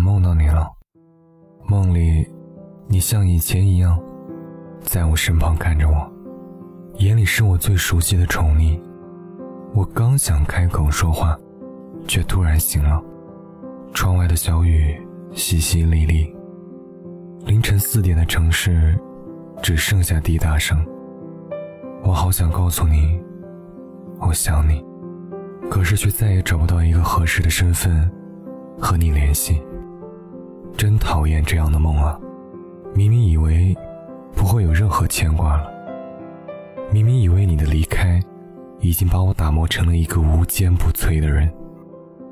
梦到你了。梦里，你像以前一样，在我身旁看着我，眼里是我最熟悉的宠溺。我刚想开口说话，却突然醒了。窗外的小雨淅淅沥沥。凌晨四点的城市，只剩下滴答声。我好想告诉你，我想你，可是却再也找不到一个合适的身份和你联系。真讨厌这样的梦啊！明明以为不会有任何牵挂了，明明以为你的离开已经把我打磨成了一个无坚不摧的人，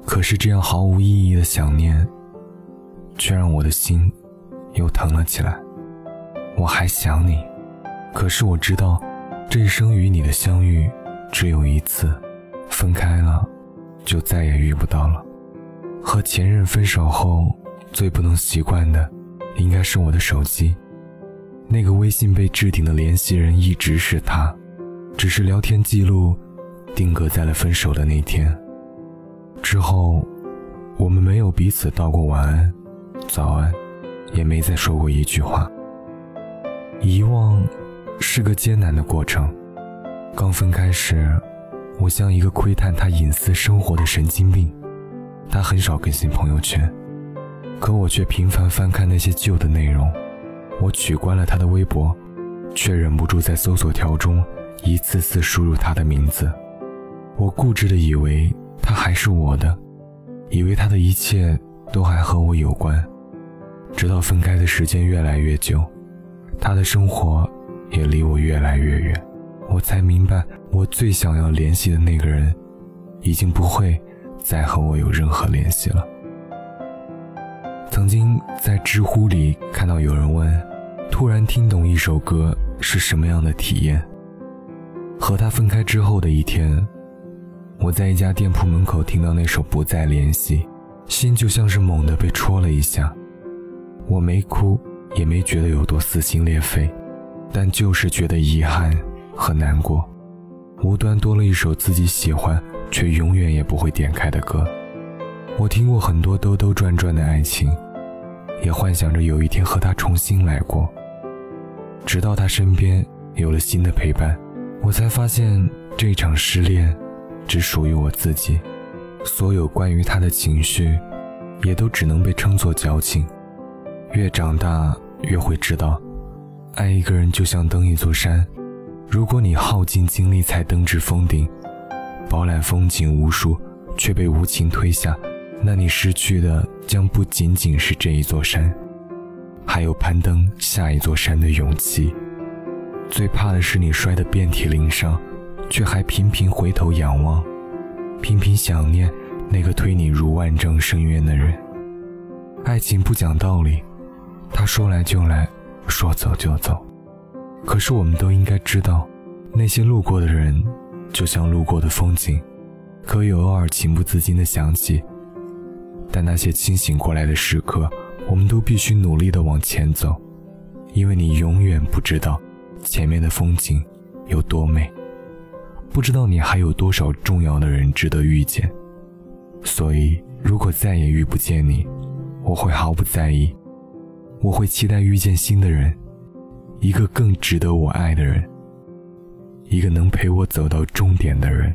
可是这样毫无意义的想念，却让我的心又疼了起来。我还想你，可是我知道。这一生与你的相遇只有一次，分开了就再也遇不到了。和前任分手后，最不能习惯的应该是我的手机，那个微信被置顶的联系人一直是他，只是聊天记录定格在了分手的那天。之后，我们没有彼此道过晚安、早安，也没再说过一句话。遗忘。是个艰难的过程。刚分开时，我像一个窥探他隐私生活的神经病。他很少更新朋友圈，可我却频繁翻看那些旧的内容。我取关了他的微博，却忍不住在搜索条中一次次输入他的名字。我固执的以为他还是我的，以为他的一切都还和我有关。直到分开的时间越来越久，他的生活。也离我越来越远，我才明白，我最想要联系的那个人，已经不会再和我有任何联系了。曾经在知乎里看到有人问：突然听懂一首歌是什么样的体验？和他分开之后的一天，我在一家店铺门口听到那首《不再联系》，心就像是猛地被戳了一下。我没哭，也没觉得有多撕心裂肺。但就是觉得遗憾和难过，无端多了一首自己喜欢却永远也不会点开的歌。我听过很多兜兜转转的爱情，也幻想着有一天和他重新来过。直到他身边有了新的陪伴，我才发现这场失恋只属于我自己，所有关于他的情绪，也都只能被称作矫情。越长大越会知道。爱一个人就像登一座山，如果你耗尽精力才登至峰顶，饱览风景无数，却被无情推下，那你失去的将不仅仅是这一座山，还有攀登下一座山的勇气。最怕的是你摔得遍体鳞伤，却还频频回头仰望，频频想念那个推你入万丈深渊的人。爱情不讲道理，他说来就来。说走就走，可是我们都应该知道，那些路过的人，就像路过的风景，可以偶尔情不自禁的想起。但那些清醒过来的时刻，我们都必须努力的往前走，因为你永远不知道前面的风景有多美，不知道你还有多少重要的人值得遇见。所以，如果再也遇不见你，我会毫不在意。我会期待遇见新的人，一个更值得我爱的人，一个能陪我走到终点的人。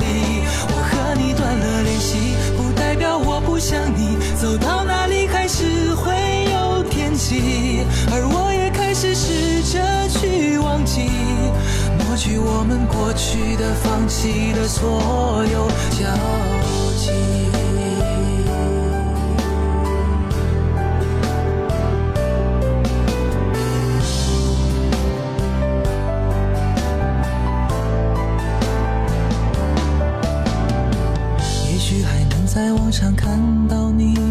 我们过去的、放弃的所有交集。也许还能在网上看到你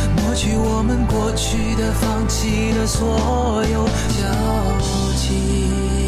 抹去我们过去的放弃的所有交集